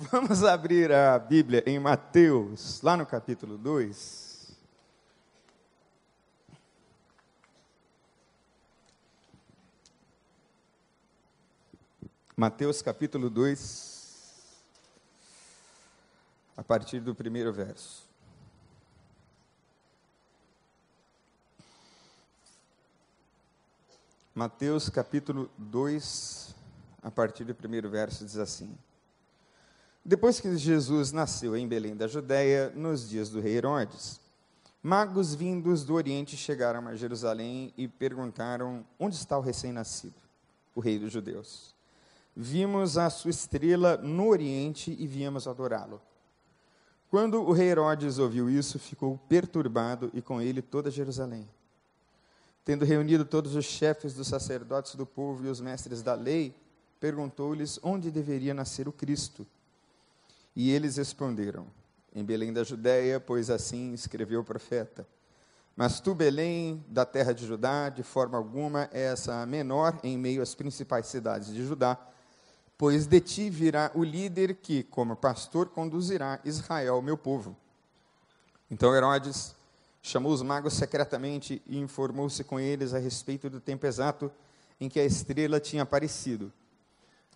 Vamos abrir a Bíblia em Mateus, lá no capítulo 2. Mateus capítulo 2, a partir do primeiro verso. Mateus capítulo 2, a partir do primeiro verso, diz assim: Depois que Jesus nasceu em Belém da Judéia, nos dias do rei Herodes, magos vindos do Oriente chegaram a Jerusalém e perguntaram: Onde está o recém-nascido, o rei dos judeus? Vimos a sua estrela no Oriente e viemos adorá-lo. Quando o rei Herodes ouviu isso, ficou perturbado e com ele toda Jerusalém. Tendo reunido todos os chefes dos sacerdotes do povo e os mestres da lei, perguntou-lhes onde deveria nascer o Cristo. E eles responderam: Em Belém da Judéia, pois assim escreveu o profeta. Mas tu, Belém, da terra de Judá, de forma alguma és a menor em meio às principais cidades de Judá, pois de ti virá o líder que, como pastor, conduzirá Israel, meu povo. Então Herodes chamou os magos secretamente e informou-se com eles a respeito do tempo exato em que a estrela tinha aparecido.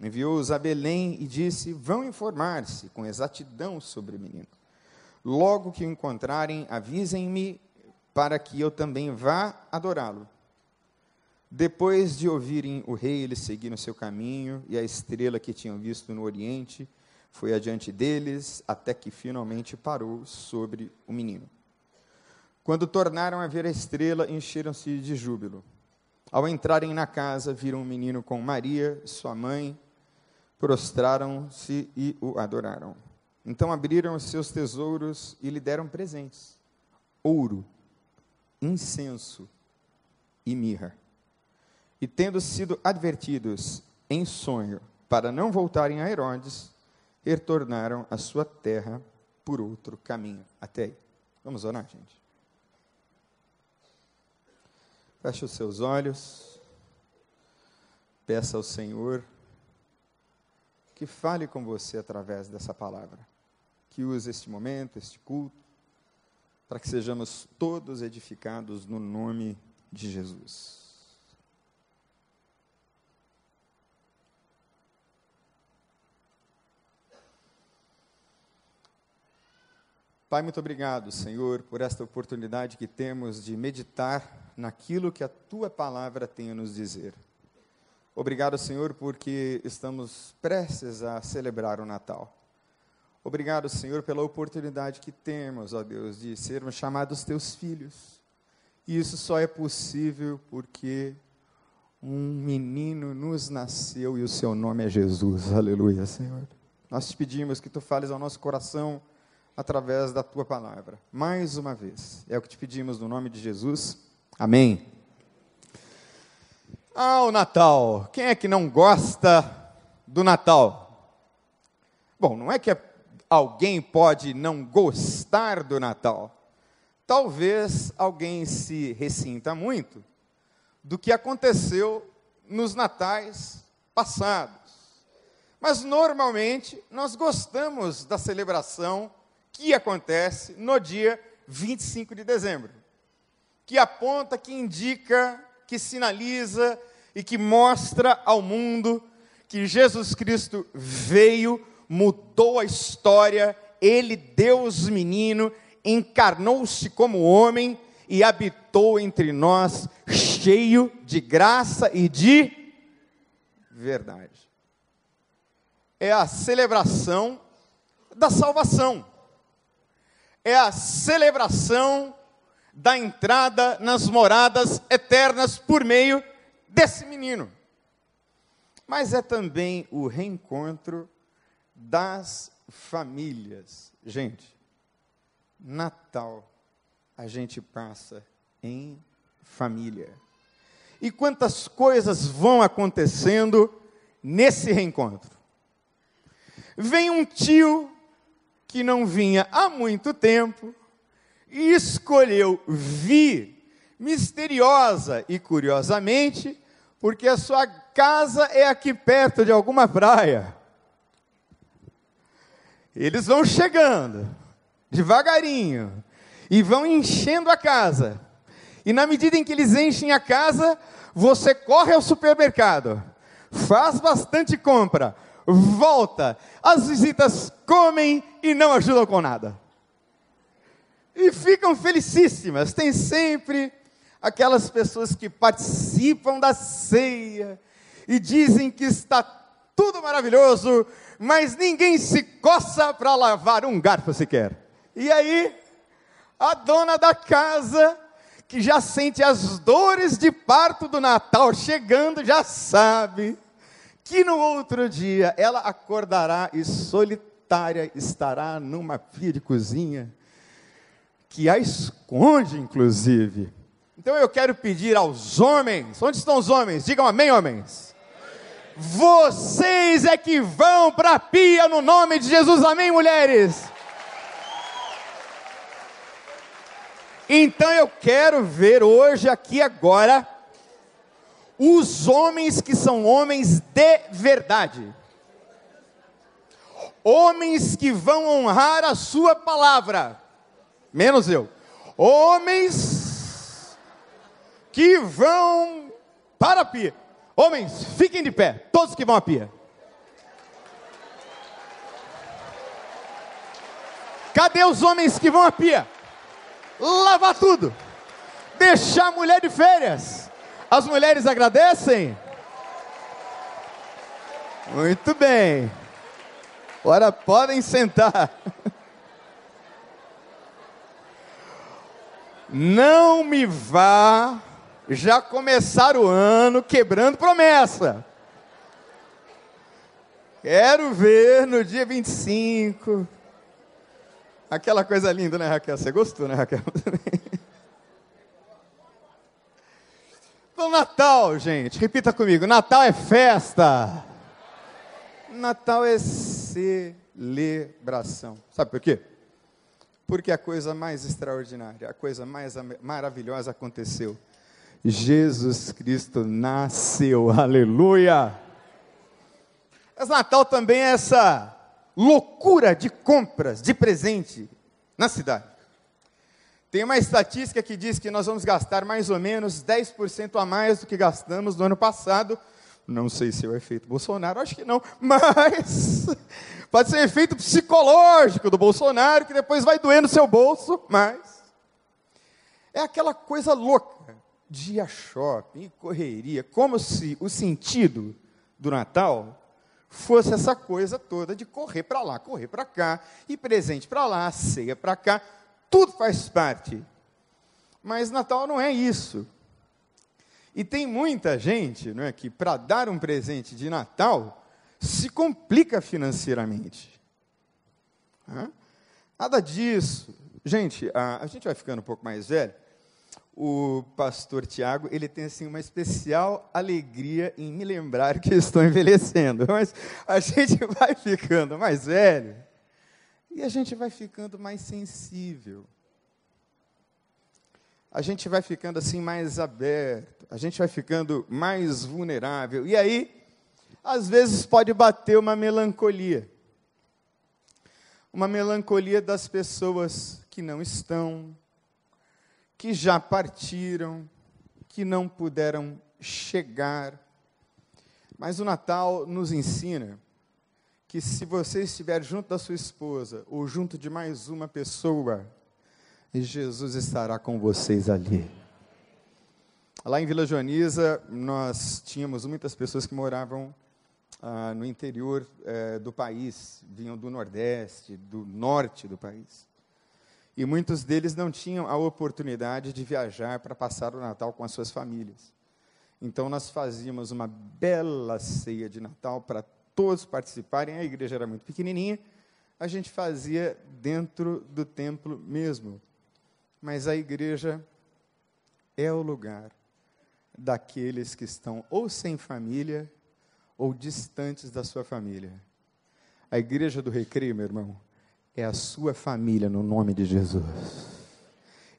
Enviou-os a Belém e disse: Vão informar-se com exatidão sobre o menino. Logo que o encontrarem, avisem-me para que eu também vá adorá-lo. Depois de ouvirem o rei, eles seguiram seu caminho, e a estrela que tinham visto no oriente foi adiante deles, até que finalmente parou sobre o menino. Quando tornaram a ver a estrela, encheram-se de júbilo. Ao entrarem na casa, viram um menino com Maria, sua mãe, prostraram-se e o adoraram. Então abriram os seus tesouros e lhe deram presentes: ouro, incenso e mirra. E tendo sido advertidos em sonho para não voltarem a Herodes, retornaram à sua terra por outro caminho. Até aí. Vamos orar, gente. Feche os seus olhos. Peça ao Senhor que fale com você através dessa palavra. Que use este momento, este culto, para que sejamos todos edificados no nome de Jesus. Pai, muito obrigado, Senhor, por esta oportunidade que temos de meditar naquilo que a tua palavra tem a nos dizer. Obrigado, Senhor, porque estamos prestes a celebrar o Natal. Obrigado, Senhor, pela oportunidade que temos, ó Deus, de sermos chamados teus filhos. E isso só é possível porque um menino nos nasceu e o seu nome é Jesus. Aleluia, Senhor. Nós te pedimos que tu fales ao nosso coração através da tua palavra. Mais uma vez, é o que te pedimos no nome de Jesus. Amém. Ah, o Natal. Quem é que não gosta do Natal? Bom, não é que alguém pode não gostar do Natal. Talvez alguém se ressinta muito do que aconteceu nos natais passados. Mas normalmente nós gostamos da celebração que acontece no dia 25 de dezembro que aponta, que indica, que sinaliza e que mostra ao mundo que Jesus Cristo veio, mudou a história, ele, Deus menino, encarnou-se como homem e habitou entre nós, cheio de graça e de verdade. É a celebração da salvação, é a celebração da entrada nas moradas eternas por meio desse menino. Mas é também o reencontro das famílias. Gente, Natal a gente passa em família. E quantas coisas vão acontecendo nesse reencontro? Vem um tio que não vinha há muito tempo, e escolheu vir misteriosa e curiosamente, porque a sua casa é aqui perto de alguma praia. Eles vão chegando, devagarinho, e vão enchendo a casa. E na medida em que eles enchem a casa, você corre ao supermercado, faz bastante compra, volta, as visitas comem e não ajudam com nada. E ficam felicíssimas. Tem sempre aquelas pessoas que participam da ceia e dizem que está tudo maravilhoso, mas ninguém se coça para lavar um garfo sequer. E aí, a dona da casa, que já sente as dores de parto do Natal chegando, já sabe que no outro dia ela acordará e solitária estará numa pia de cozinha, que a esconde, inclusive. Então eu quero pedir aos homens, onde estão os homens? Digam amém, homens. Vocês é que vão para a pia no nome de Jesus, amém, mulheres? Então eu quero ver hoje, aqui agora, os homens que são homens de verdade. Homens que vão honrar a sua palavra. Menos eu. Homens que vão para a pia. Homens, fiquem de pé, todos que vão à pia. Cadê os homens que vão à pia? Lavar tudo. Deixar a mulher de férias. As mulheres agradecem? Muito bem. Agora podem sentar. Não me vá já começar o ano quebrando promessa. Quero ver no dia 25. Aquela coisa linda, né, Raquel? Você gostou, né, Raquel? Então, Natal, gente, repita comigo: Natal é festa. Natal é celebração. Sabe por quê? Porque a coisa mais extraordinária, a coisa mais maravilhosa aconteceu. Jesus Cristo nasceu, aleluia! Mas Natal também é essa loucura de compras, de presente na cidade. Tem uma estatística que diz que nós vamos gastar mais ou menos 10% a mais do que gastamos no ano passado. Não sei se é o efeito Bolsonaro, acho que não, mas pode ser efeito psicológico do Bolsonaro, que depois vai doer no seu bolso, mas é aquela coisa louca de a shopping, correria, como se o sentido do Natal fosse essa coisa toda de correr para lá, correr para cá, e presente para lá, ceia para cá tudo faz parte. Mas Natal não é isso. E tem muita gente não é, que, para dar um presente de Natal, se complica financeiramente. Nada disso. Gente, a, a, gente vai ficando um pouco mais velho. O pastor Tiago, ele tem assim uma especial alegria em me lembrar que estou envelhecendo. Mas a gente vai ficando mais velho e a gente vai ficando mais sensível. A gente vai ficando assim mais aberto, a gente vai ficando mais vulnerável. E aí, às vezes pode bater uma melancolia. Uma melancolia das pessoas que não estão, que já partiram, que não puderam chegar. Mas o Natal nos ensina que se você estiver junto da sua esposa ou junto de mais uma pessoa, Jesus estará com vocês ali. Lá em Vila Joaniza, nós tínhamos muitas pessoas que moravam ah, no interior eh, do país, vinham do Nordeste, do Norte do país. E muitos deles não tinham a oportunidade de viajar para passar o Natal com as suas famílias. Então, nós fazíamos uma bela ceia de Natal para todos participarem, a igreja era muito pequenininha, a gente fazia dentro do templo mesmo. Mas a igreja é o lugar daqueles que estão ou sem família ou distantes da sua família. A igreja do recreio, meu irmão, é a sua família no nome de Jesus.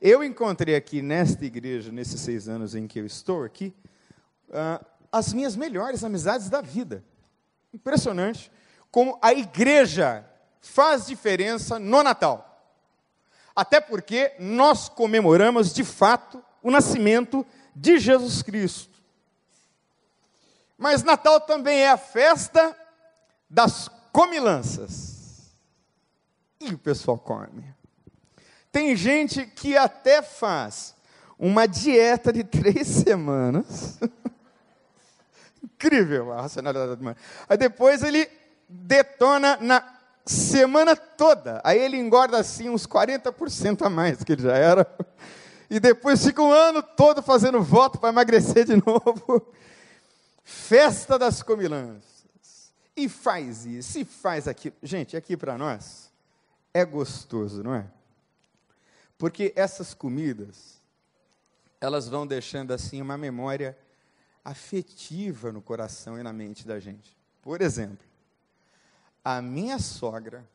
Eu encontrei aqui nesta igreja, nesses seis anos em que eu estou aqui, uh, as minhas melhores amizades da vida. Impressionante como a igreja faz diferença no Natal. Até porque nós comemoramos de fato o nascimento de Jesus Cristo. Mas Natal também é a festa das comilanças. E o pessoal come. Tem gente que até faz uma dieta de três semanas. Incrível a racionalidade humana. Aí depois ele detona na semana toda. Aí ele engorda assim uns 40% a mais que ele já era. E depois fica um ano todo fazendo voto para emagrecer de novo. Festa das comilanças. E faz isso, e faz aquilo. Gente, aqui para nós é gostoso, não é? Porque essas comidas, elas vão deixando assim uma memória afetiva no coração e na mente da gente. Por exemplo, a minha sogra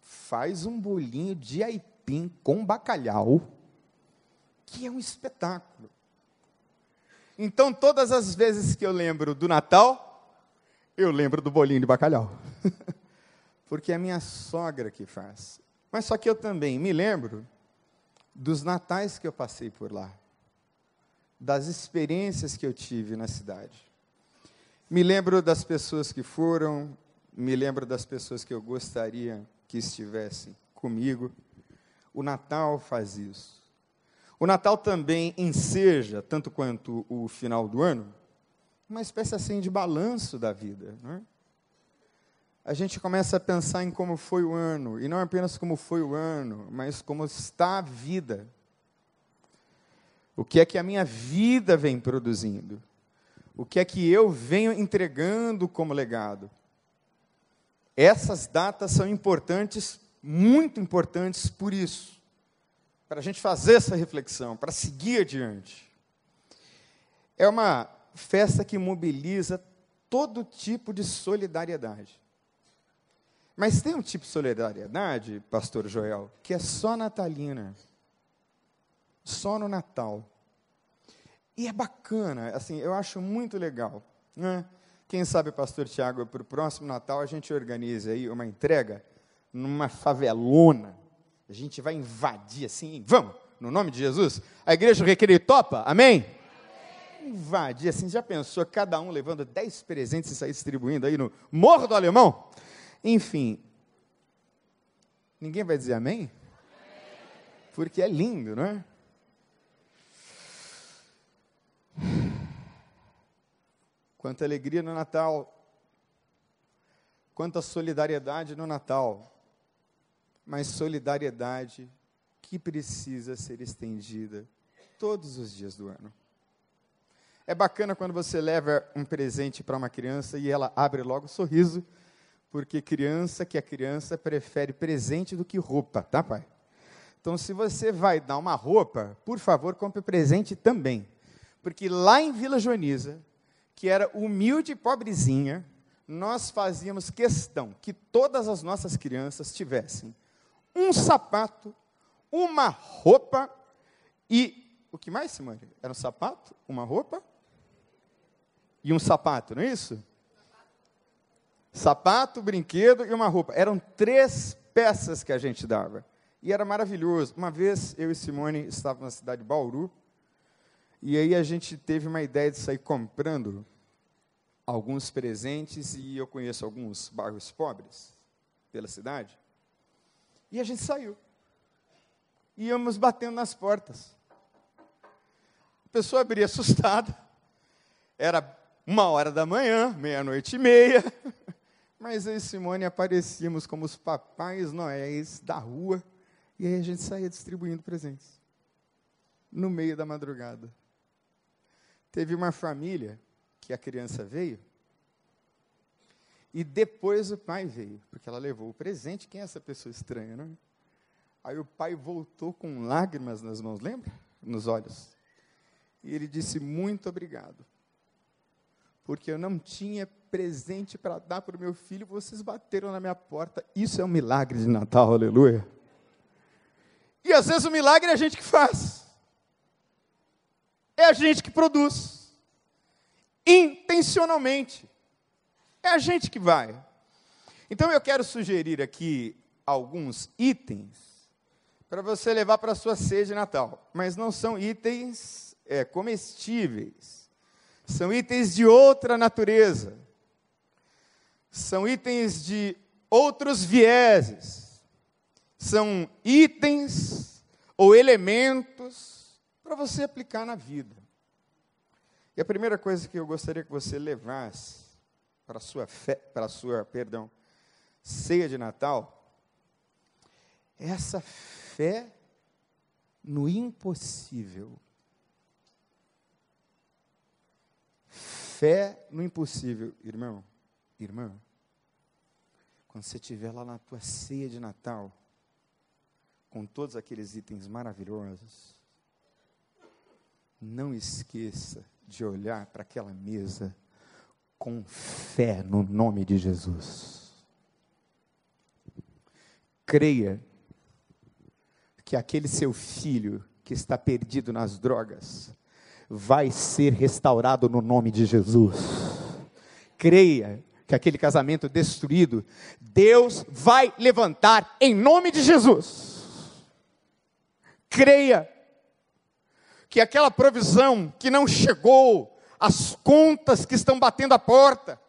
faz um bolinho de aipim com bacalhau, que é um espetáculo. Então, todas as vezes que eu lembro do Natal, eu lembro do bolinho de bacalhau. Porque é a minha sogra que faz. Mas só que eu também me lembro dos natais que eu passei por lá, das experiências que eu tive na cidade. Me lembro das pessoas que foram, me lembro das pessoas que eu gostaria que estivessem comigo. O Natal faz isso. O Natal também enseja, tanto quanto o final do ano, uma espécie assim de balanço da vida. Não é? a gente começa a pensar em como foi o ano, e não apenas como foi o ano, mas como está a vida. O que é que a minha vida vem produzindo? O que é que eu venho entregando como legado? Essas datas são importantes, muito importantes por isso, para a gente fazer essa reflexão, para seguir adiante. É uma festa que mobiliza todo tipo de solidariedade. Mas tem um tipo de solidariedade, pastor Joel, que é só natalina. Só no Natal. E é bacana, assim, eu acho muito legal. Né? Quem sabe, pastor Tiago, para o próximo Natal a gente organiza aí uma entrega numa favelona. A gente vai invadir assim, vamos, no nome de Jesus. A igreja requerer topa, amém? amém? Invadir assim, já pensou, cada um levando dez presentes e sair distribuindo aí no Morro do Alemão? Enfim, ninguém vai dizer amém? Porque é lindo, não é? Quanta alegria no Natal, quanta solidariedade no Natal, mas solidariedade que precisa ser estendida todos os dias do ano. É bacana quando você leva um presente para uma criança e ela abre logo o um sorriso porque criança que é criança prefere presente do que roupa, tá, pai? Então, se você vai dar uma roupa, por favor, compre presente também. Porque lá em Vila Joaniza, que era humilde e pobrezinha, nós fazíamos questão que todas as nossas crianças tivessem um sapato, uma roupa e. O que mais, Simone? Era um sapato, uma roupa e um sapato, não é isso? Sapato, brinquedo e uma roupa. Eram três peças que a gente dava. E era maravilhoso. Uma vez eu e Simone estávamos na cidade de Bauru, e aí a gente teve uma ideia de sair comprando alguns presentes, e eu conheço alguns bairros pobres pela cidade. E a gente saiu. Íamos batendo nas portas. A pessoa abria assustada. Era uma hora da manhã, meia-noite e meia. Mas eu e Simone aparecíamos como os papais noéis da rua, e aí a gente saía distribuindo presentes. No meio da madrugada. Teve uma família que a criança veio, e depois o pai veio, porque ela levou o presente. Quem é essa pessoa estranha, não é? Aí o pai voltou com lágrimas nas mãos, lembra? Nos olhos. E ele disse: Muito obrigado porque eu não tinha presente para dar para o meu filho, vocês bateram na minha porta. Isso é um milagre de Natal, aleluia. E às vezes o milagre é a gente que faz, é a gente que produz, intencionalmente, é a gente que vai. Então eu quero sugerir aqui alguns itens para você levar para a sua ceia de Natal, mas não são itens é, comestíveis, são itens de outra natureza, são itens de outros vieses, são itens ou elementos para você aplicar na vida. E a primeira coisa que eu gostaria que você levasse para a sua fé, para a sua, perdão, ceia de Natal, é essa fé no impossível. Fé no impossível, irmão, irmã. Quando você estiver lá na tua ceia de Natal, com todos aqueles itens maravilhosos, não esqueça de olhar para aquela mesa com fé no nome de Jesus. Creia que aquele seu filho que está perdido nas drogas vai ser restaurado no nome de Jesus. Creia que aquele casamento destruído, Deus vai levantar em nome de Jesus. Creia que aquela provisão que não chegou, as contas que estão batendo a porta,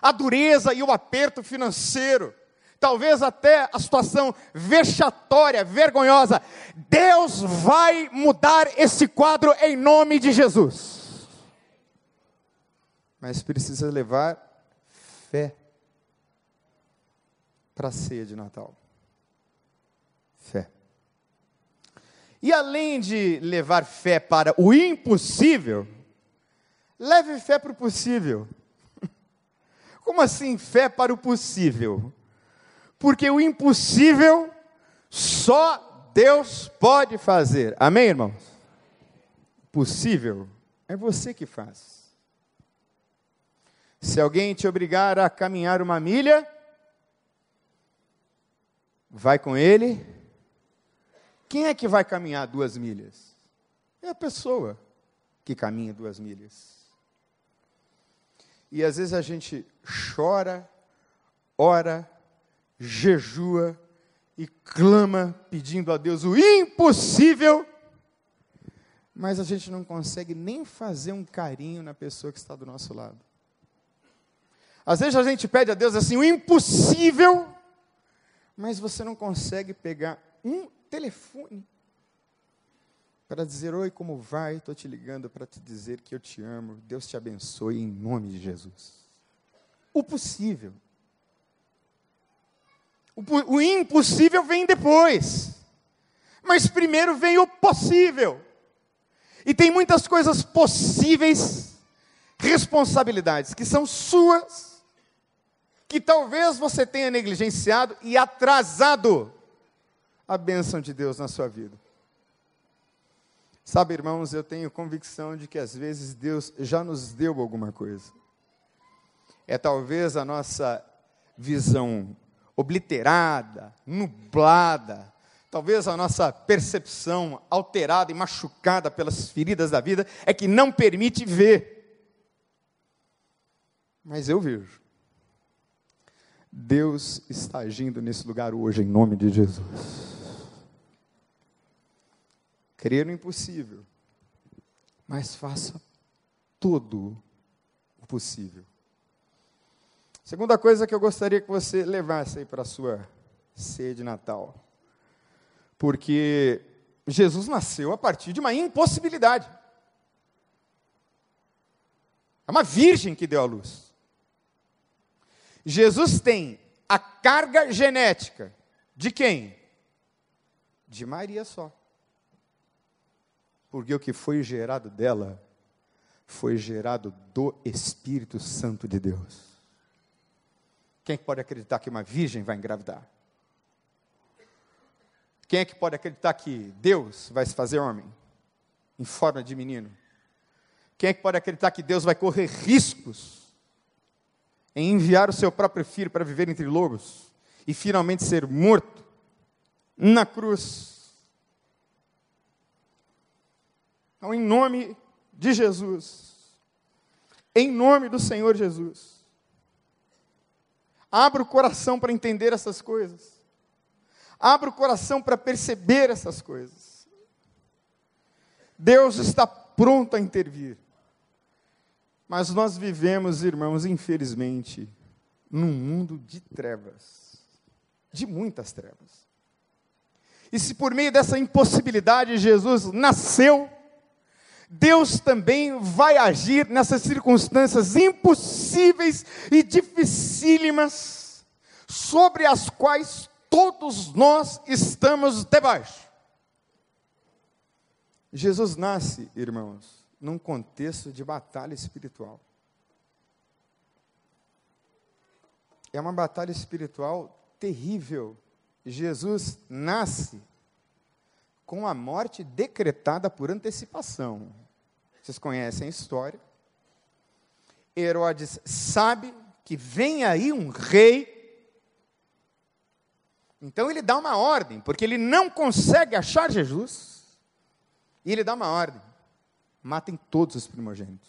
a dureza e o aperto financeiro, talvez até a situação vexatória, vergonhosa, Deus vai mudar esse quadro em nome de Jesus. Mas precisa levar fé para a ceia de Natal. Fé. E além de levar fé para o impossível, leve fé para o possível. Como assim fé para o possível? Porque o impossível só Deus pode fazer. Amém, irmãos? Possível é você que faz. Se alguém te obrigar a caminhar uma milha, vai com ele. Quem é que vai caminhar duas milhas? É a pessoa que caminha duas milhas. E às vezes a gente chora, ora, jejua e clama pedindo a Deus o impossível, mas a gente não consegue nem fazer um carinho na pessoa que está do nosso lado. Às vezes a gente pede a Deus assim, o impossível, mas você não consegue pegar um telefone para dizer: Oi, como vai? Estou te ligando para te dizer que eu te amo. Deus te abençoe em nome de Jesus. O possível. O, o impossível vem depois. Mas primeiro vem o possível. E tem muitas coisas possíveis, responsabilidades que são suas que talvez você tenha negligenciado e atrasado a bênção de Deus na sua vida. Sabe, irmãos, eu tenho convicção de que às vezes Deus já nos deu alguma coisa. É talvez a nossa visão obliterada, nublada, talvez a nossa percepção alterada e machucada pelas feridas da vida é que não permite ver. Mas eu vejo. Deus está agindo nesse lugar hoje, em nome de Jesus. Crer no impossível, mas faça tudo o possível. Segunda coisa que eu gostaria que você levasse aí para a sua ceia de Natal. Porque Jesus nasceu a partir de uma impossibilidade. É uma virgem que deu a luz. Jesus tem a carga genética de quem? De Maria só. Porque o que foi gerado dela foi gerado do Espírito Santo de Deus. Quem pode acreditar que uma virgem vai engravidar? Quem é que pode acreditar que Deus vai se fazer homem em forma de menino? Quem é que pode acreditar que Deus vai correr riscos em enviar o seu próprio filho para viver entre lobos e finalmente ser morto na cruz. Então, em nome de Jesus, em nome do Senhor Jesus, Abra o coração para entender essas coisas. Abra o coração para perceber essas coisas. Deus está pronto a intervir. Mas nós vivemos, irmãos, infelizmente, num mundo de trevas, de muitas trevas. E se por meio dessa impossibilidade Jesus nasceu, Deus também vai agir nessas circunstâncias impossíveis e dificílimas, sobre as quais todos nós estamos debaixo. Jesus nasce, irmãos, num contexto de batalha espiritual. É uma batalha espiritual terrível. Jesus nasce com a morte decretada por antecipação. Vocês conhecem a história. Herodes sabe que vem aí um rei. Então ele dá uma ordem, porque ele não consegue achar Jesus. E ele dá uma ordem: matem todos os primogênitos.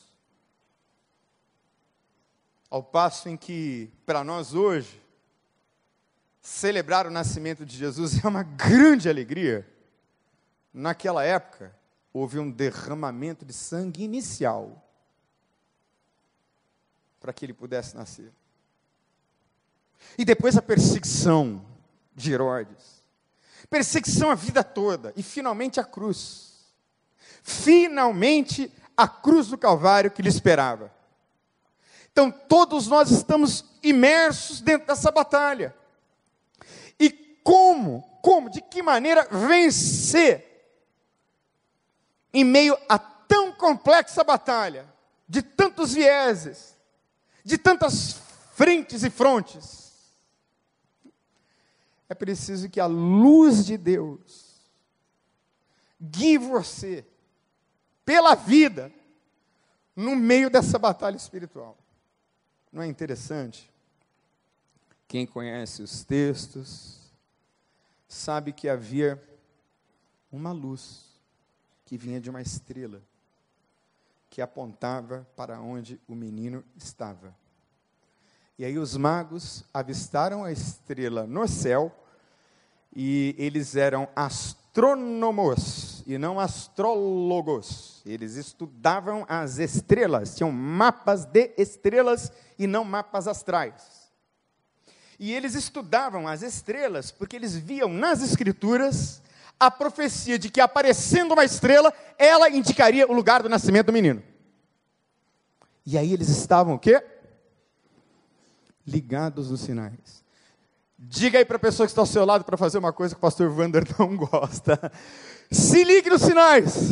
Ao passo em que, para nós hoje, celebrar o nascimento de Jesus é uma grande alegria naquela época, houve um derramamento de sangue inicial para que ele pudesse nascer. E depois a perseguição de Herodes. Perseguição a vida toda. E finalmente a cruz. Finalmente a cruz do Calvário que lhe esperava. Então todos nós estamos imersos dentro dessa batalha. E como, como, de que maneira vencer em meio a tão complexa batalha, de tantos vieses, de tantas frentes e frontes, é preciso que a luz de Deus guie você pela vida no meio dessa batalha espiritual. Não é interessante? Quem conhece os textos sabe que havia uma luz que vinha de uma estrela que apontava para onde o menino estava. E aí os magos avistaram a estrela no céu e eles eram astrônomos e não astrólogos. Eles estudavam as estrelas, tinham mapas de estrelas e não mapas astrais. E eles estudavam as estrelas porque eles viam nas escrituras a profecia de que aparecendo uma estrela, ela indicaria o lugar do nascimento do menino. E aí eles estavam o quê? Ligados nos sinais. Diga aí para a pessoa que está ao seu lado para fazer uma coisa que o pastor Wander não gosta. Se ligue nos sinais.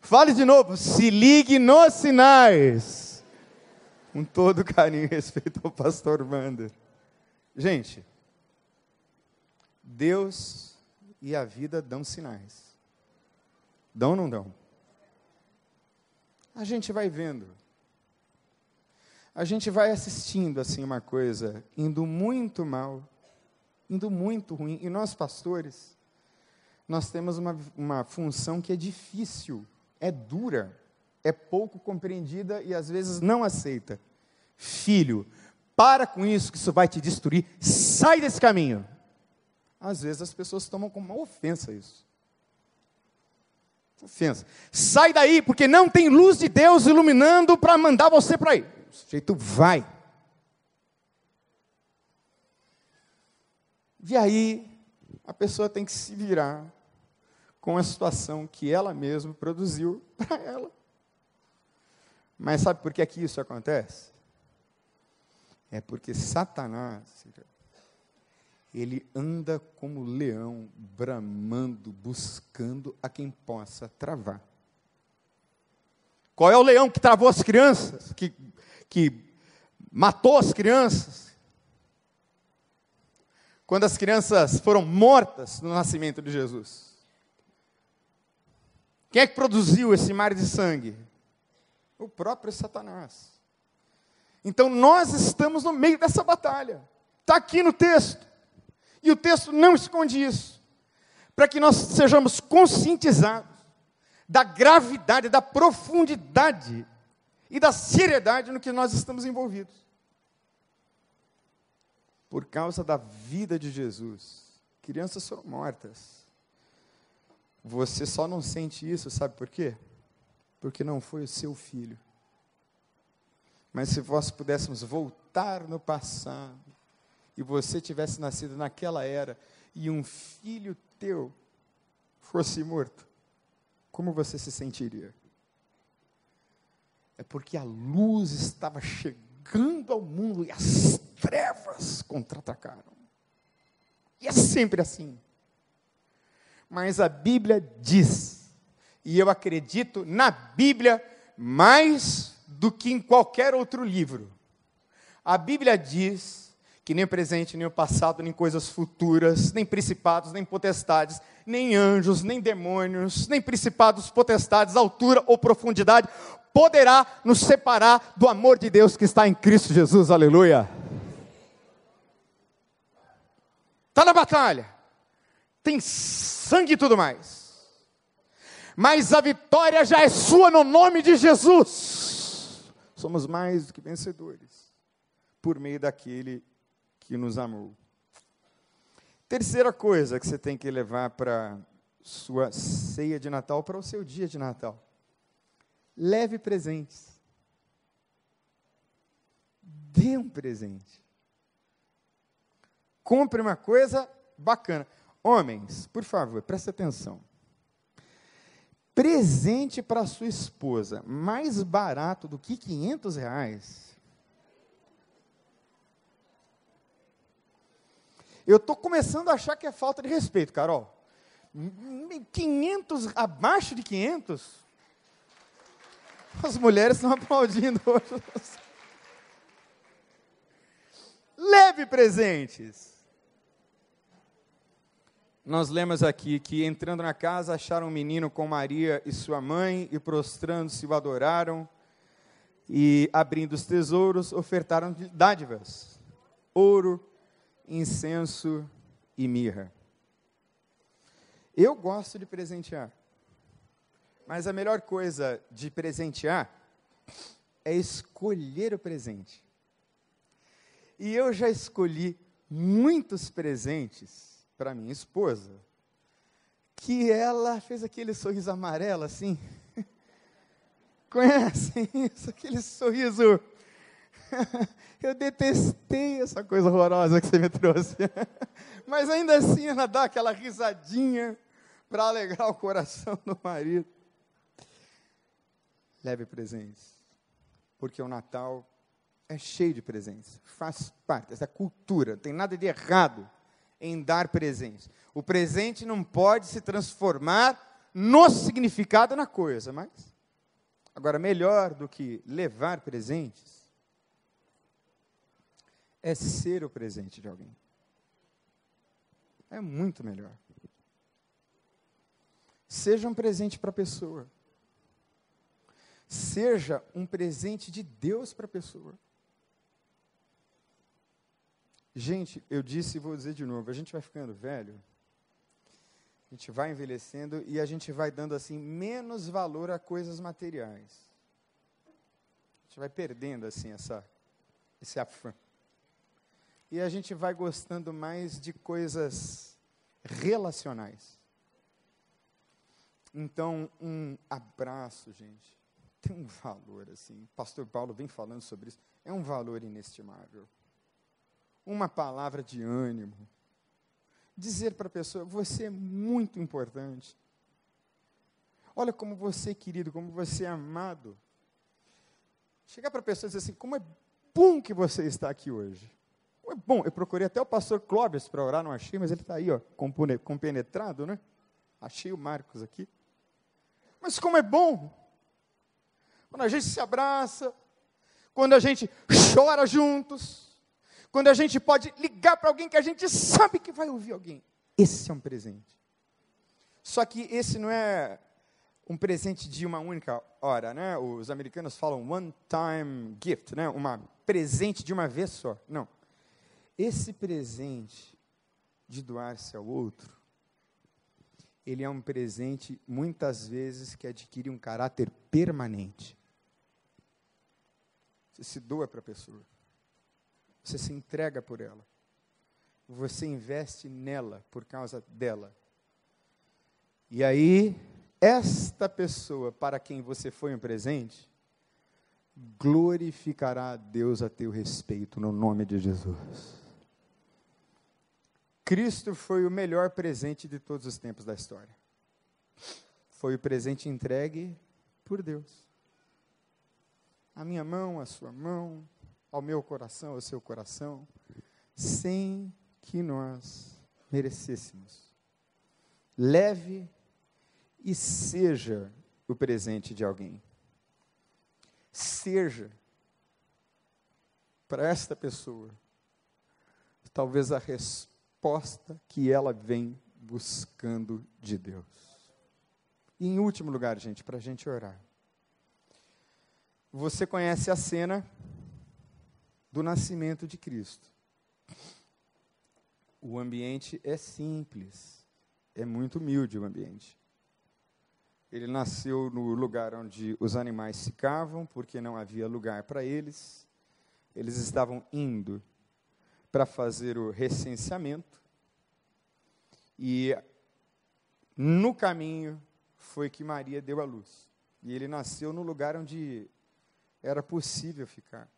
Fale de novo. Se ligue nos sinais. Com todo carinho e respeito ao pastor Wander. Gente, Deus e a vida dão sinais. Dão ou não dão? A gente vai vendo. A gente vai assistindo assim uma coisa indo muito mal, indo muito ruim. E nós, pastores, nós temos uma, uma função que é difícil, é dura, é pouco compreendida e às vezes não aceita. Filho, para com isso que isso vai te destruir, sai desse caminho. Às vezes as pessoas tomam como uma ofensa isso. Ofensa. Sai daí, porque não tem luz de Deus iluminando para mandar você para aí. O sujeito vai. E aí, a pessoa tem que se virar com a situação que ela mesma produziu para ela. Mas sabe por que aqui isso acontece? É porque Satanás, ele anda como leão, bramando, buscando a quem possa travar. Qual é o leão que travou as crianças? Que, que matou as crianças? Quando as crianças foram mortas no nascimento de Jesus. Quem é que produziu esse mar de sangue? O próprio Satanás. Então nós estamos no meio dessa batalha. Está aqui no texto. E o texto não esconde isso, para que nós sejamos conscientizados da gravidade, da profundidade e da seriedade no que nós estamos envolvidos. por causa da vida de Jesus, crianças foram mortas. Você só não sente isso, sabe por quê? Porque não foi o seu filho. Mas se nós pudéssemos voltar no passado, e você tivesse nascido naquela era, e um filho teu fosse morto, como você se sentiria? É porque a luz estava chegando ao mundo e as trevas contra-atacaram. E é sempre assim. Mas a Bíblia diz, e eu acredito na Bíblia mais do que em qualquer outro livro. A Bíblia diz que nem o presente, nem o passado, nem coisas futuras, nem principados, nem potestades, nem anjos, nem demônios, nem principados, potestades, altura ou profundidade, poderá nos separar do amor de Deus que está em Cristo Jesus. Aleluia. Está na batalha, tem sangue e tudo mais, mas a vitória já é sua no nome de Jesus. Somos mais do que vencedores, por meio daquele que nos amou. Terceira coisa que você tem que levar para sua ceia de Natal, para o seu dia de Natal. Leve presentes. Dê um presente. Compre uma coisa bacana. Homens, por favor, preste atenção. Presente para sua esposa mais barato do que 500 reais. Eu estou começando a achar que é falta de respeito, Carol. 500, abaixo de 500? As mulheres estão aplaudindo hoje. Leve presentes. Nós lemos aqui que entrando na casa acharam um menino com Maria e sua mãe e prostrando-se o adoraram e abrindo os tesouros ofertaram dádivas, ouro, incenso e mirra. Eu gosto de presentear. Mas a melhor coisa de presentear é escolher o presente. E eu já escolhi muitos presentes para minha esposa, que ela fez aquele sorriso amarelo assim. Conhecem isso? Aquele sorriso. Eu detestei essa coisa horrorosa que você me trouxe. Mas ainda assim ela dá aquela risadinha para alegrar o coração do marido. Leve presentes. Porque o Natal é cheio de presentes. Faz parte dessa cultura. Não tem nada de errado em dar presentes. O presente não pode se transformar no significado na coisa, mas agora melhor do que levar presentes é ser o presente de alguém. É muito melhor. Seja um presente para a pessoa. Seja um presente de Deus para a pessoa. Gente, eu disse e vou dizer de novo, a gente vai ficando velho, a gente vai envelhecendo e a gente vai dando assim menos valor a coisas materiais. A gente vai perdendo assim essa esse afã. E a gente vai gostando mais de coisas relacionais. Então, um abraço, gente, tem um valor assim. O pastor Paulo vem falando sobre isso. É um valor inestimável uma palavra de ânimo. Dizer para a pessoa: você é muito importante. Olha como você é querido, como você é amado. Chegar para a pessoa e dizer assim: como é bom que você está aqui hoje. Bom. Eu procurei até o pastor Clóvis para orar, não achei, mas ele está aí, ó, compenetrado, né? Achei o Marcos aqui. Mas como é bom. Quando a gente se abraça, quando a gente chora juntos, quando a gente pode ligar para alguém que a gente sabe que vai ouvir alguém. Esse é um presente. Só que esse não é um presente de uma única hora, né? Os americanos falam one time gift, né? Uma presente de uma vez só. Não. Esse presente de doar-se ao outro, ele é um presente muitas vezes que adquire um caráter permanente. Você se doa para a pessoa. Você se entrega por ela. você investe nela por causa dela. E aí, esta pessoa para quem você foi um presente, glorificará a Deus a teu respeito, no nome de Jesus. Cristo foi o melhor presente de todos os tempos da história. Foi o presente entregue por Deus. A minha mão, a sua mão, ao meu coração, ao seu coração, sem que nós merecêssemos. Leve e seja o presente de alguém. Seja para esta pessoa talvez a resposta que ela vem buscando de Deus. E em último lugar, gente, para a gente orar. Você conhece a cena do nascimento de Cristo. O ambiente é simples, é muito humilde o ambiente. Ele nasceu no lugar onde os animais ficavam, porque não havia lugar para eles. Eles estavam indo para fazer o recenseamento. E no caminho foi que Maria deu a luz. E ele nasceu no lugar onde era possível ficar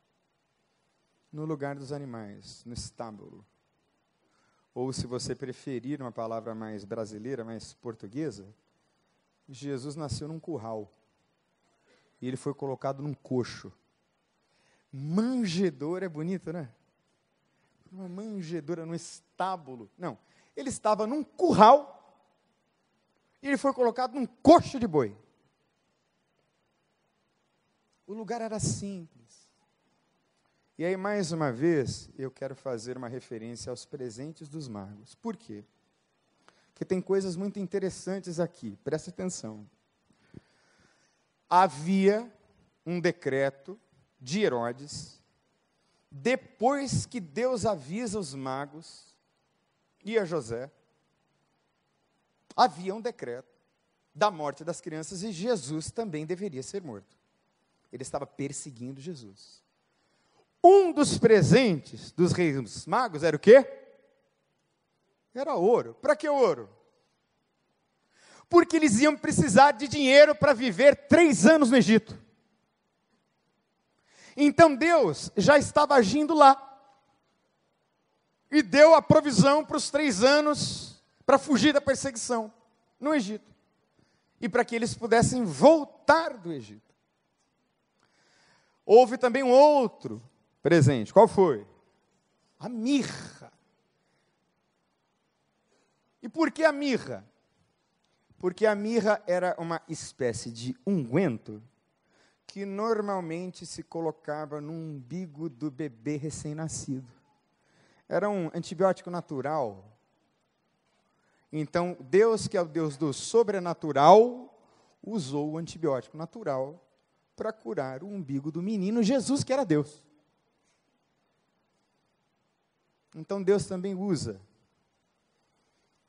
no lugar dos animais, no estábulo. Ou, se você preferir uma palavra mais brasileira, mais portuguesa, Jesus nasceu num curral. E ele foi colocado num coxo. Manjedora é bonito, né? Uma manjedora no estábulo. Não, ele estava num curral e ele foi colocado num coxo de boi. O lugar era simples. E aí, mais uma vez, eu quero fazer uma referência aos presentes dos magos. Por quê? que tem coisas muito interessantes aqui, preste atenção. Havia um decreto de Herodes, depois que Deus avisa os magos e a José, havia um decreto da morte das crianças e Jesus também deveria ser morto. Ele estava perseguindo Jesus. Um dos presentes dos reis magos era o quê? Era ouro. Para que ouro? Porque eles iam precisar de dinheiro para viver três anos no Egito. Então Deus já estava agindo lá. E deu a provisão para os três anos para fugir da perseguição no Egito. E para que eles pudessem voltar do Egito. Houve também um outro presente. Qual foi? A mirra. E por que a mirra? Porque a mirra era uma espécie de unguento que normalmente se colocava no umbigo do bebê recém-nascido. Era um antibiótico natural. Então, Deus, que é o Deus do sobrenatural, usou o antibiótico natural para curar o umbigo do menino Jesus, que era Deus. Então, Deus também usa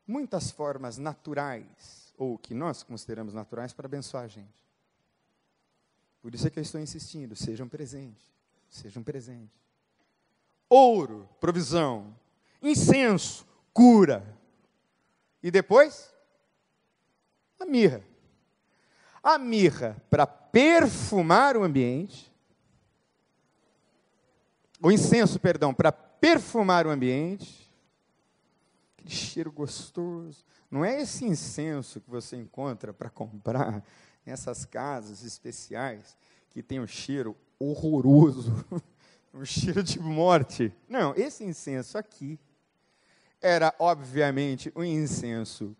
muitas formas naturais, ou que nós consideramos naturais, para abençoar a gente. Por isso é que eu estou insistindo: seja um presente, seja um presente. Ouro, provisão. Incenso, cura. E depois? A mirra. A mirra para perfumar o ambiente. O incenso, perdão, para perfumar o ambiente aquele cheiro gostoso. Não é esse incenso que você encontra para comprar nessas casas especiais que tem um cheiro horroroso, um cheiro de morte. Não, esse incenso aqui era, obviamente, um incenso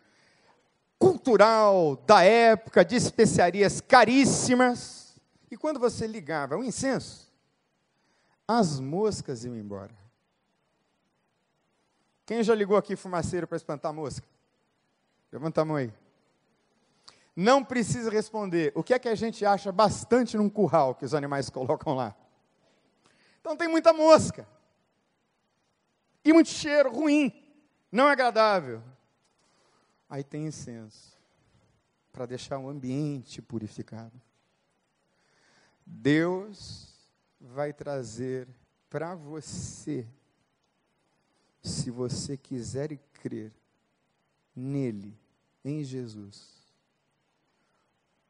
cultural da época, de especiarias caríssimas. E quando você ligava o incenso, as moscas iam embora. Quem já ligou aqui fumaceiro para espantar mosca? Levanta a mão aí. Não precisa responder. O que é que a gente acha bastante num curral que os animais colocam lá? Então tem muita mosca. E muito cheiro ruim, não agradável. Aí tem incenso para deixar o ambiente purificado. Deus vai trazer para você Se você quiser crer nele, em Jesus,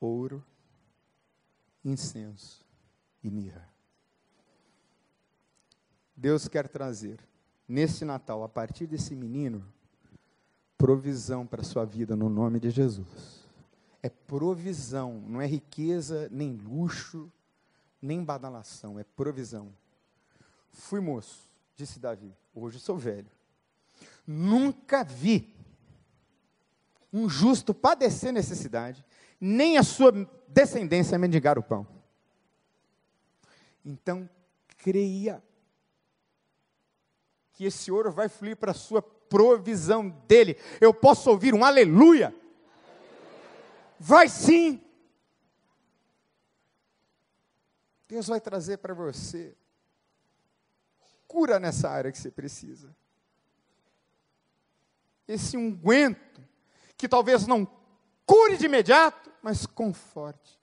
ouro, incenso e mirra. Deus quer trazer nesse Natal, a partir desse menino, provisão para a sua vida no nome de Jesus. É provisão, não é riqueza, nem luxo, nem badalação, é provisão. Fui moço, disse Davi, hoje sou velho. Nunca vi um justo padecer necessidade, nem a sua descendência mendigar o pão. Então, creia que esse ouro vai fluir para a sua provisão dele. Eu posso ouvir um aleluia. Vai sim. Deus vai trazer para você cura nessa área que você precisa. Esse unguento que talvez não cure de imediato, mas conforte.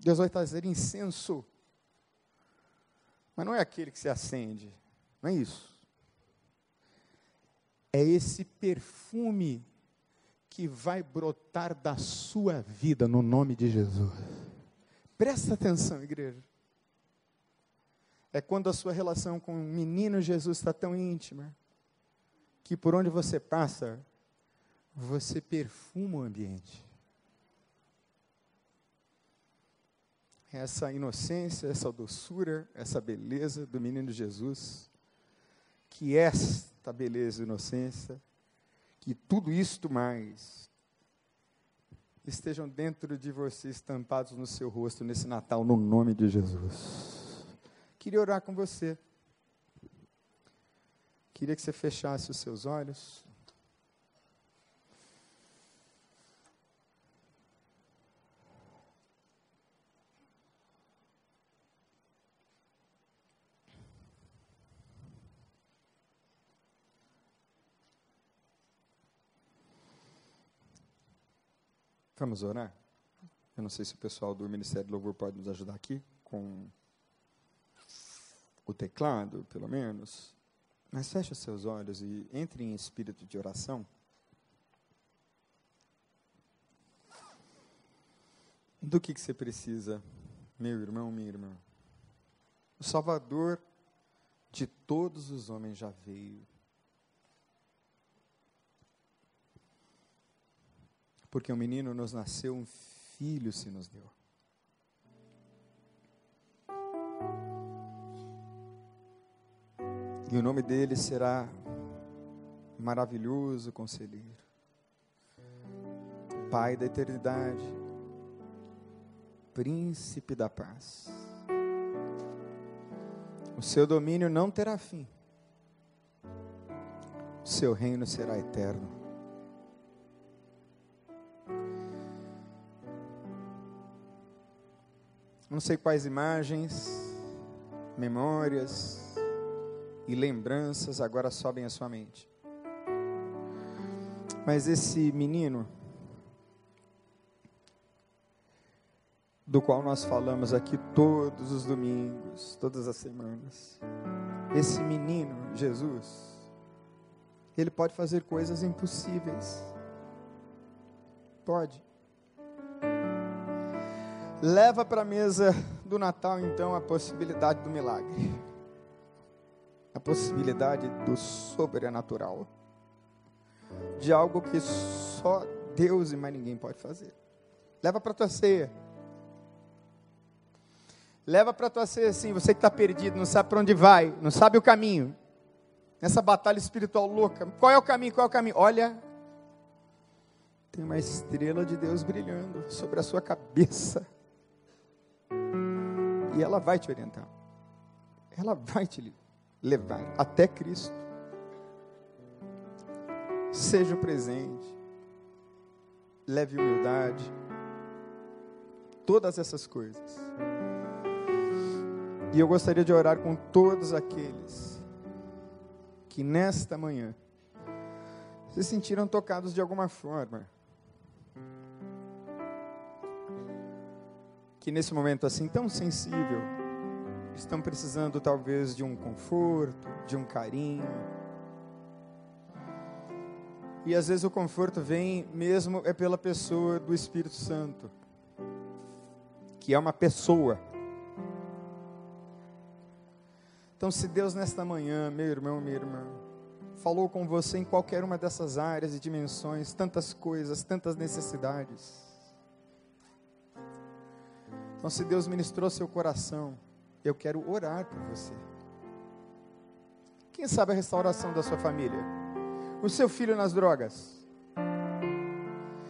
Deus vai trazer incenso mas não é aquele que se acende, não é isso. É esse perfume que vai brotar da sua vida no nome de Jesus. Presta atenção, igreja. É quando a sua relação com o menino Jesus está tão íntima, que por onde você passa, você perfuma o ambiente. essa inocência, essa doçura, essa beleza do menino Jesus, que esta beleza e inocência, que tudo isto mais estejam dentro de você, estampados no seu rosto nesse Natal, no nome de Jesus. Queria orar com você. Queria que você fechasse os seus olhos. Vamos orar? Eu não sei se o pessoal do Ministério do Louvor pode nos ajudar aqui com o teclado, pelo menos. Mas feche seus olhos e entre em espírito de oração. Do que, que você precisa, meu irmão, minha irmã? O Salvador de todos os homens já veio. Porque um menino nos nasceu, um filho se nos deu. E o nome dele será maravilhoso conselheiro, Pai da eternidade, Príncipe da paz. O seu domínio não terá fim, o seu reino será eterno. Não sei quais imagens, memórias e lembranças agora sobem à sua mente. Mas esse menino, do qual nós falamos aqui todos os domingos, todas as semanas, esse menino, Jesus, ele pode fazer coisas impossíveis. Pode. Leva para a mesa do Natal, então, a possibilidade do milagre, a possibilidade do sobrenatural, de algo que só Deus e mais ninguém pode fazer. Leva para a tua ceia. Leva para a tua ceia assim, você que está perdido, não sabe para onde vai, não sabe o caminho. Nessa batalha espiritual louca. Qual é o caminho? Qual é o caminho? Olha, tem uma estrela de Deus brilhando sobre a sua cabeça e ela vai te orientar. Ela vai te levar até Cristo. Seja presente. Leve humildade. Todas essas coisas. E eu gostaria de orar com todos aqueles que nesta manhã se sentiram tocados de alguma forma que nesse momento assim tão sensível, estão precisando talvez de um conforto, de um carinho. E às vezes o conforto vem mesmo é pela pessoa do Espírito Santo, que é uma pessoa. Então, se Deus nesta manhã, meu irmão, minha irmã, falou com você em qualquer uma dessas áreas e dimensões, tantas coisas, tantas necessidades. Então, se Deus ministrou seu coração, eu quero orar por você. Quem sabe a restauração da sua família? O seu filho nas drogas?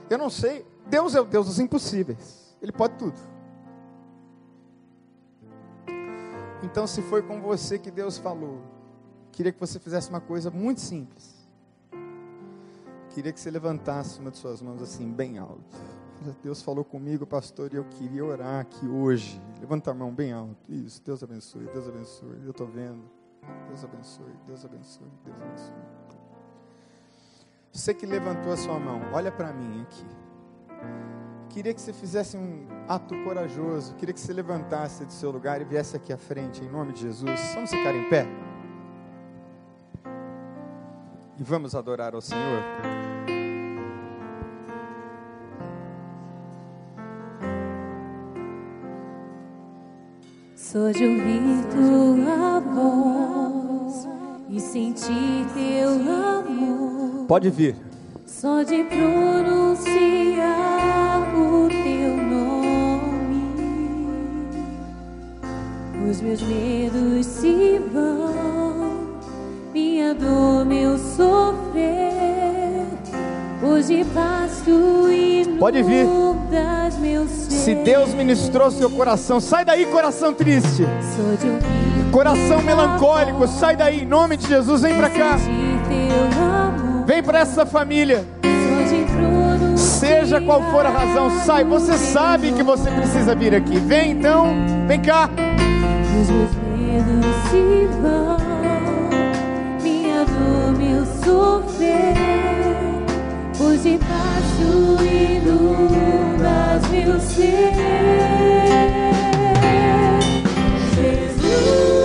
Eu não sei. Deus é o Deus dos impossíveis. Ele pode tudo. Então, se foi com você que Deus falou, queria que você fizesse uma coisa muito simples. Queria que você levantasse uma de suas mãos assim, bem alto. Deus falou comigo, pastor, e eu queria orar aqui hoje. Levanta a mão bem alto. Isso, Deus abençoe, Deus abençoe. Eu estou vendo. Deus abençoe, Deus abençoe, Deus abençoe. Você que levantou a sua mão, olha para mim aqui. Queria que você fizesse um ato corajoso. Queria que você levantasse do seu lugar e viesse aqui à frente, em nome de Jesus. Vamos ficar em pé? E vamos adorar ao Senhor. Só de ouvir tua voz e sentir teu amor. Pode vir. Só de pronunciar o teu nome, os meus medos se vão, minha dor, meu sofrer. Hoje passo e Pode vir. Se Deus ministrou seu coração, sai daí, coração triste. Coração melancólico, sai daí, em nome de Jesus, vem para cá. Vem para essa família. Seja qual for a razão, sai. Você sabe que você precisa vir aqui. Vem então, vem cá. Os meus medos se vão, minha dor, meu sofrer. Passo e inundas meu ser. Jesus,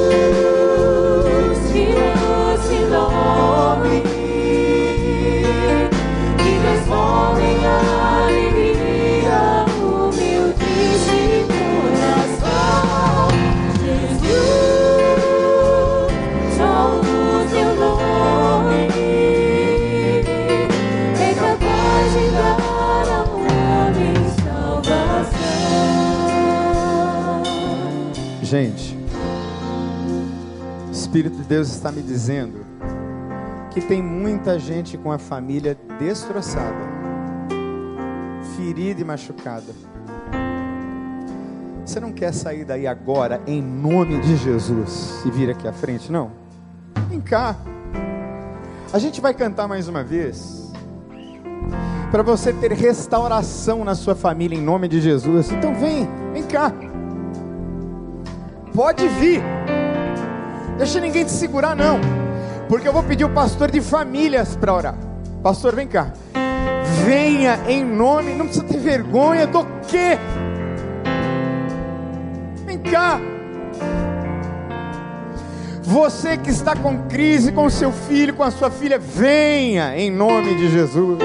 Gente, o Espírito de Deus está me dizendo que tem muita gente com a família destroçada, ferida e machucada. Você não quer sair daí agora em nome de Jesus e vir aqui à frente, não? Vem cá. A gente vai cantar mais uma vez. Para você ter restauração na sua família em nome de Jesus. Então vem, vem cá. Pode vir. Deixa ninguém te segurar, não. Porque eu vou pedir o pastor de famílias para orar. Pastor, vem cá. Venha em nome, não precisa ter vergonha do quê? Vem cá. Você que está com crise com seu filho, com a sua filha, venha em nome de Jesus.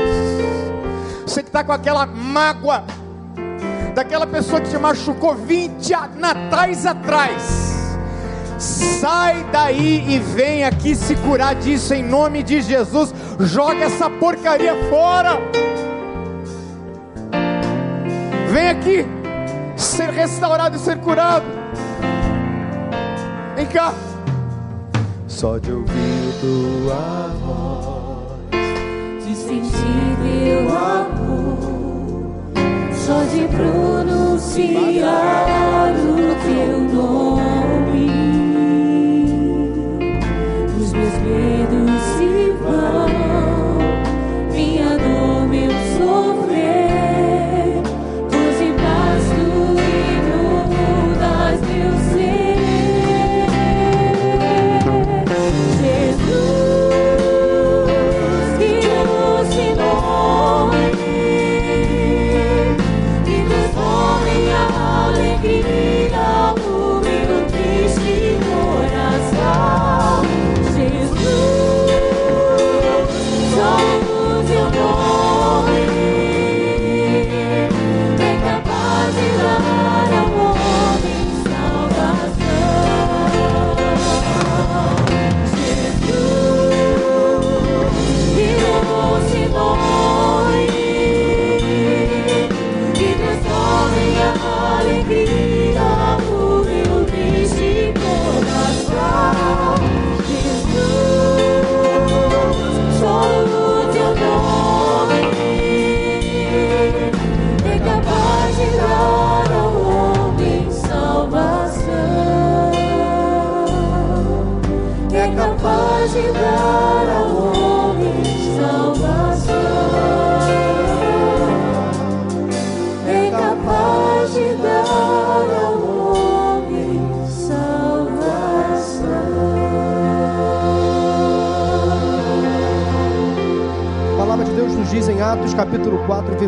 Você que está com aquela mágoa, daquela pessoa que te machucou 20 a- natais atrás. Sai daí e vem aqui se curar disso em nome de Jesus. Joga essa porcaria fora. Vem aqui ser restaurado e ser curado. Vem cá. Só de ouvir tua voz. de sentir teu amor, só de pronunciar o teu nome,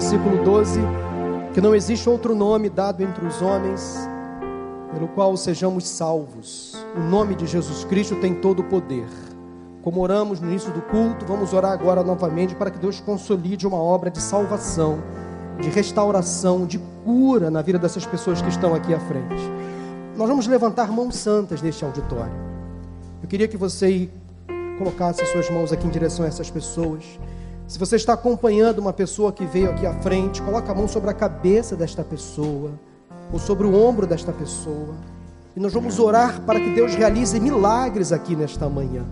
versículo 12, que não existe outro nome dado entre os homens pelo qual sejamos salvos. O nome de Jesus Cristo tem todo o poder. Como oramos no início do culto, vamos orar agora novamente para que Deus consolide uma obra de salvação, de restauração, de cura na vida dessas pessoas que estão aqui à frente. Nós vamos levantar mãos santas neste auditório. Eu queria que você colocasse suas mãos aqui em direção a essas pessoas. Se você está acompanhando uma pessoa que veio aqui à frente, coloque a mão sobre a cabeça desta pessoa ou sobre o ombro desta pessoa. E nós vamos orar para que Deus realize milagres aqui nesta manhã.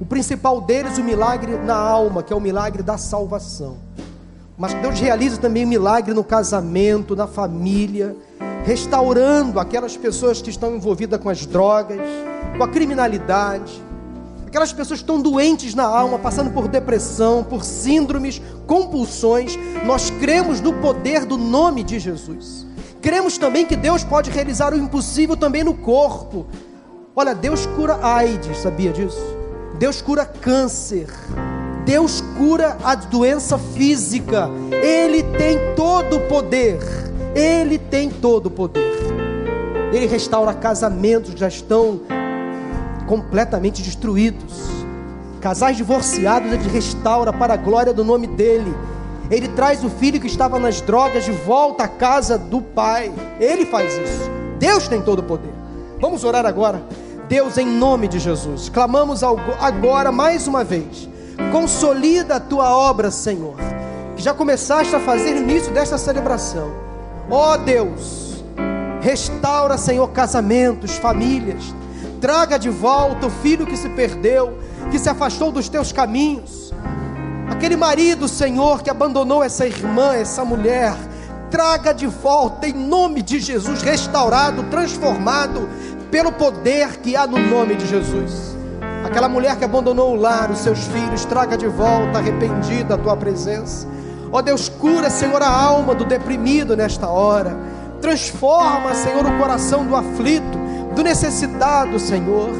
O principal deles, o milagre na alma, que é o milagre da salvação. Mas que Deus realize também o milagre no casamento, na família, restaurando aquelas pessoas que estão envolvidas com as drogas, com a criminalidade, aquelas pessoas que estão doentes na alma, passando por depressão, por síndromes, compulsões. Nós cremos no poder do nome de Jesus. Cremos também que Deus pode realizar o impossível também no corpo. Olha, Deus cura AIDS, sabia disso? Deus cura câncer. Deus cura a doença física. Ele tem todo o poder. Ele tem todo o poder. Ele restaura casamentos que já estão completamente destruídos. Casais divorciados, ele restaura para a glória do nome dele. Ele traz o filho que estava nas drogas de volta à casa do pai. Ele faz isso. Deus tem todo o poder. Vamos orar agora. Deus, em nome de Jesus, clamamos agora mais uma vez. Consolida a tua obra, Senhor, que já começaste a fazer no início desta celebração. Ó oh, Deus, restaura, Senhor, casamentos, famílias. Traga de volta o filho que se perdeu, que se afastou dos teus caminhos Aquele marido, Senhor, que abandonou essa irmã, essa mulher, traga de volta em nome de Jesus, restaurado, transformado pelo poder que há no nome de Jesus. Aquela mulher que abandonou o lar, os seus filhos, traga de volta arrependida a tua presença. Ó oh Deus, cura, Senhor, a alma do deprimido nesta hora. Transforma, Senhor, o coração do aflito, do necessitado, Senhor.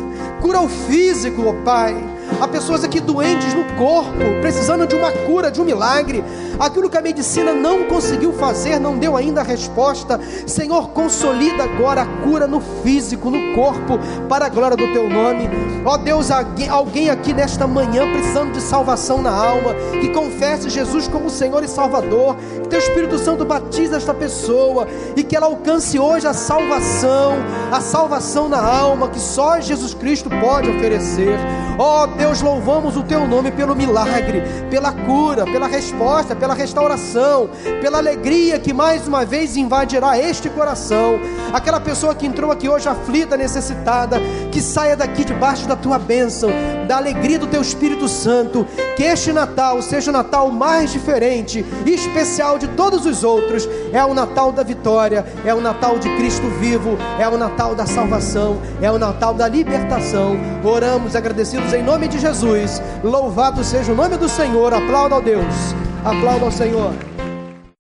Cura o físico, ó Pai Há pessoas aqui doentes no corpo, precisando de uma cura, de um milagre. Aquilo que a medicina não conseguiu fazer, não deu ainda a resposta. Senhor, consolida agora a cura no físico, no corpo, para a glória do teu nome. Ó Deus, alguém aqui nesta manhã precisando de salvação na alma, que confesse Jesus como Senhor e Salvador. Que teu Espírito Santo batize esta pessoa e que ela alcance hoje a salvação, a salvação na alma que só Jesus Cristo pode oferecer. Ó Deus, louvamos o teu nome pelo milagre, pela cura, pela resposta, pela restauração, pela alegria que mais uma vez invadirá este coração. Aquela pessoa que entrou aqui hoje aflita, necessitada, que saia daqui debaixo da tua bênção, da alegria do teu Espírito Santo. Que este Natal seja o Natal mais diferente e especial de todos os outros. É o Natal da vitória, é o Natal de Cristo vivo, é o Natal da salvação, é o Natal da libertação. Oramos agradecidos em de Jesus. Louvado seja o nome do Senhor. Aplauda ao Deus. Aplauda ao Senhor.